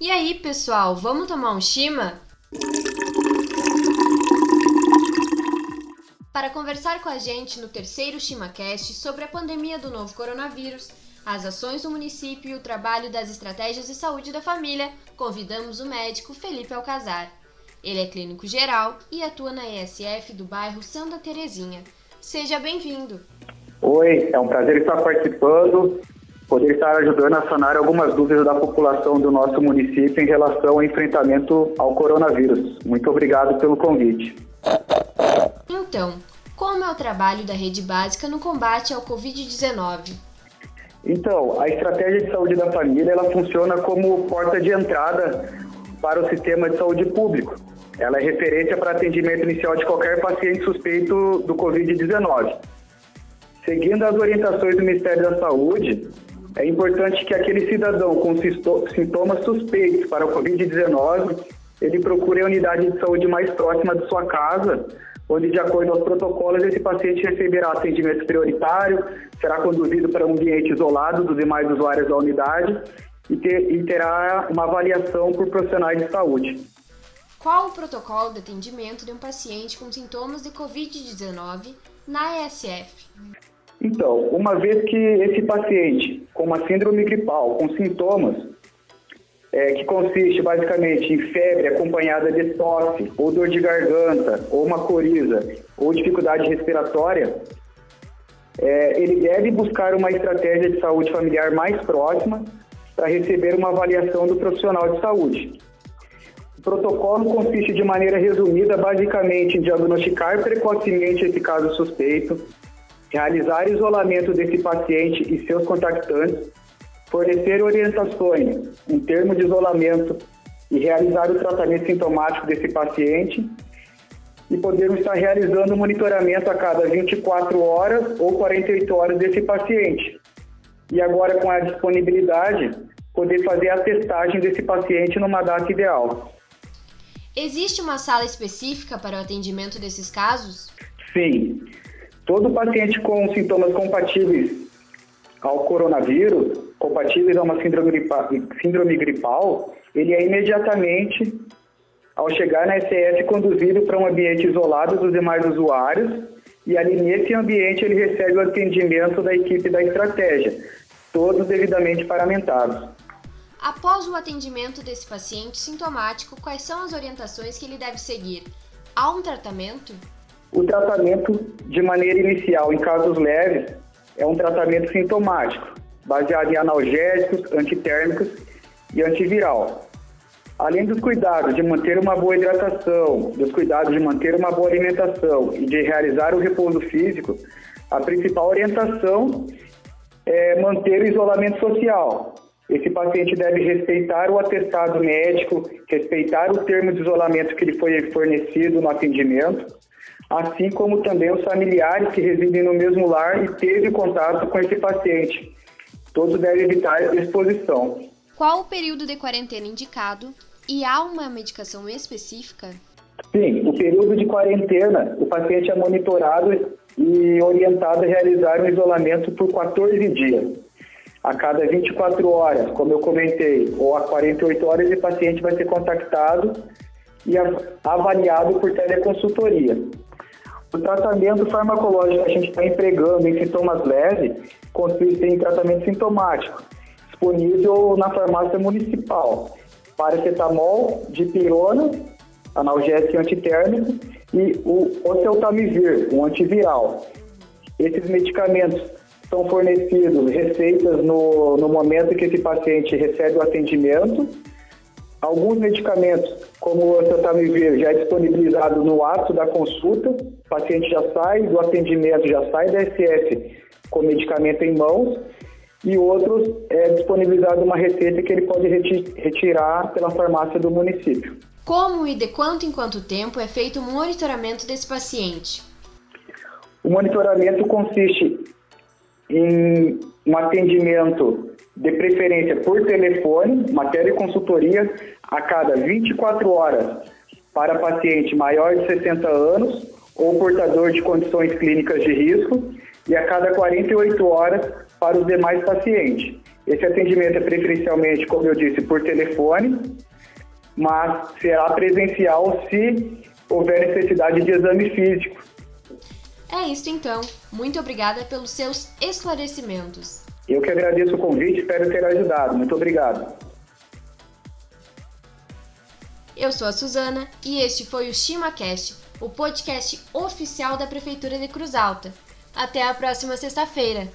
E aí, pessoal, vamos tomar um chima? Para conversar com a gente no terceiro ChimaCast sobre a pandemia do novo coronavírus, as ações do município e o trabalho das estratégias de saúde da família, convidamos o médico Felipe Alcazar. Ele é clínico geral e atua na ESF do bairro Santa Terezinha. Seja bem-vindo. Oi, é um prazer estar participando poder estar ajudando a sanar algumas dúvidas da população do nosso município em relação ao enfrentamento ao coronavírus. Muito obrigado pelo convite. Então, como é o trabalho da rede básica no combate ao Covid-19? Então, a estratégia de saúde da família ela funciona como porta de entrada para o sistema de saúde público. Ela é referência para atendimento inicial de qualquer paciente suspeito do Covid-19. Seguindo as orientações do Ministério da Saúde, é importante que aquele cidadão com sintomas suspeitos para o Covid-19, ele procure a unidade de saúde mais próxima de sua casa, onde, de acordo aos protocolos, esse paciente receberá atendimento prioritário, será conduzido para um ambiente isolado dos demais usuários da unidade e, ter, e terá uma avaliação por profissionais de saúde. Qual o protocolo de atendimento de um paciente com sintomas de Covid-19 na ESF? Então, uma vez que esse paciente com uma síndrome gripal, com sintomas, é, que consiste basicamente em febre acompanhada de tosse, ou dor de garganta, ou uma coriza, ou dificuldade respiratória, é, ele deve buscar uma estratégia de saúde familiar mais próxima para receber uma avaliação do profissional de saúde. O protocolo consiste de maneira resumida basicamente em diagnosticar precocemente esse caso suspeito, realizar isolamento desse paciente e seus contactantes, fornecer orientações em termos de isolamento e realizar o tratamento sintomático desse paciente e podermos estar realizando monitoramento a cada 24 horas ou 48 horas desse paciente. E agora, com a disponibilidade, poder fazer a testagem desse paciente numa data ideal. Existe uma sala específica para o atendimento desses casos? Sim. Todo paciente com sintomas compatíveis ao coronavírus, compatíveis a uma síndrome gripal, síndrome gripal ele é imediatamente, ao chegar na SS, conduzido para um ambiente isolado dos demais usuários e ali nesse ambiente ele recebe o atendimento da equipe da estratégia, todos devidamente paramentados. Após o atendimento desse paciente sintomático, quais são as orientações que ele deve seguir? Há um tratamento? O tratamento, de maneira inicial, em casos leves, é um tratamento sintomático, baseado em analgésicos, antitérmicos e antiviral. Além dos cuidados de manter uma boa hidratação, dos cuidados de manter uma boa alimentação e de realizar o repouso físico, a principal orientação é manter o isolamento social. Esse paciente deve respeitar o atestado médico, respeitar o termo de isolamento que lhe foi fornecido no atendimento, assim como também os familiares que residem no mesmo lar e teve contato com esse paciente. Todos devem evitar a exposição. Qual o período de quarentena indicado e há uma medicação específica? Sim, o período de quarentena, o paciente é monitorado e orientado a realizar um isolamento por 14 dias. A cada 24 horas, como eu comentei, ou a 48 horas, o paciente vai ser contactado e avaliado por teleconsultoria. O tratamento farmacológico que a gente está empregando em sintomas leves consiste em tratamento sintomático, disponível na farmácia municipal. Paracetamol, dipirona, analgésico antitérmico e o oseltamivir, um antiviral. Esses medicamentos são fornecidos, receitas no, no momento que esse paciente recebe o atendimento Alguns medicamentos, como o oseltamivir, já é disponibilizado no ato da consulta, o paciente já sai do atendimento, já sai da SF com o medicamento em mãos, e outros é disponibilizado uma receita que ele pode retirar pela farmácia do município. Como e de quanto em quanto tempo é feito o monitoramento desse paciente? O monitoramento consiste em um atendimento de preferência por telefone, matéria e consultoria a cada 24 horas para paciente maior de 60 anos ou portador de condições clínicas de risco e a cada 48 horas para os demais pacientes. Esse atendimento é preferencialmente, como eu disse, por telefone, mas será presencial se houver necessidade de exame físico. É isso então. Muito obrigada pelos seus esclarecimentos. Eu que agradeço o convite, espero ter ajudado. Muito obrigado. Eu sou a Suzana e este foi o ChimaCast, o podcast oficial da Prefeitura de Cruz Alta. Até a próxima sexta-feira.